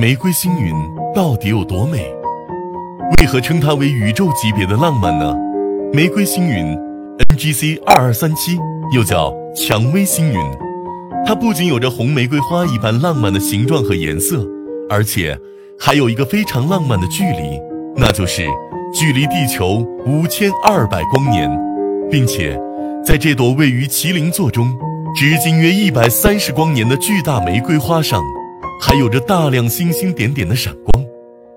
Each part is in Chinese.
玫瑰星云到底有多美？为何称它为宇宙级别的浪漫呢？玫瑰星云 （NGC 二二三七）又叫蔷薇星云，它不仅有着红玫瑰花一般浪漫的形状和颜色，而且还有一个非常浪漫的距离，那就是距离地球五千二百光年，并且在这朵位于麒麟座中。直径约一百三十光年的巨大玫瑰花上，还有着大量星星点点的闪光。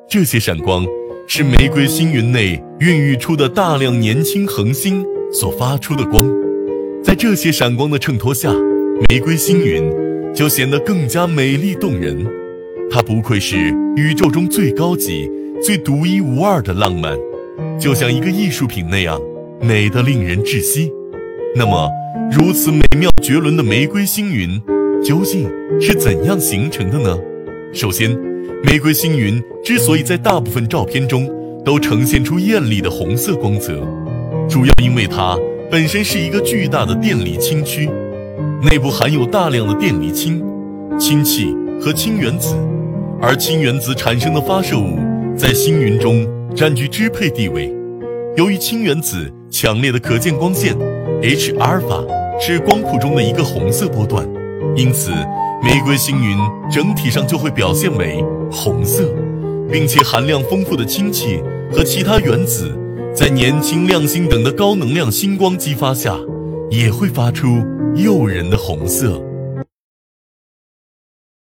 这些闪光是玫瑰星云内孕育出的大量年轻恒星所发出的光。在这些闪光的衬托下，玫瑰星云就显得更加美丽动人。它不愧是宇宙中最高级、最独一无二的浪漫，就像一个艺术品那样美得令人窒息。那么，如此美妙绝伦的玫瑰星云，究竟是怎样形成的呢？首先，玫瑰星云之所以在大部分照片中都呈现出艳丽的红色光泽，主要因为它本身是一个巨大的电离氢区，内部含有大量的电离氢、氢气和氢原子，而氢原子产生的发射物在星云中占据支配地位。由于氢原子强烈的可见光线。H 阿尔法是光谱中的一个红色波段，因此玫瑰星云整体上就会表现为红色，并且含量丰富的氢气和其他原子在年轻亮星等的高能量星光激发下，也会发出诱人的红色。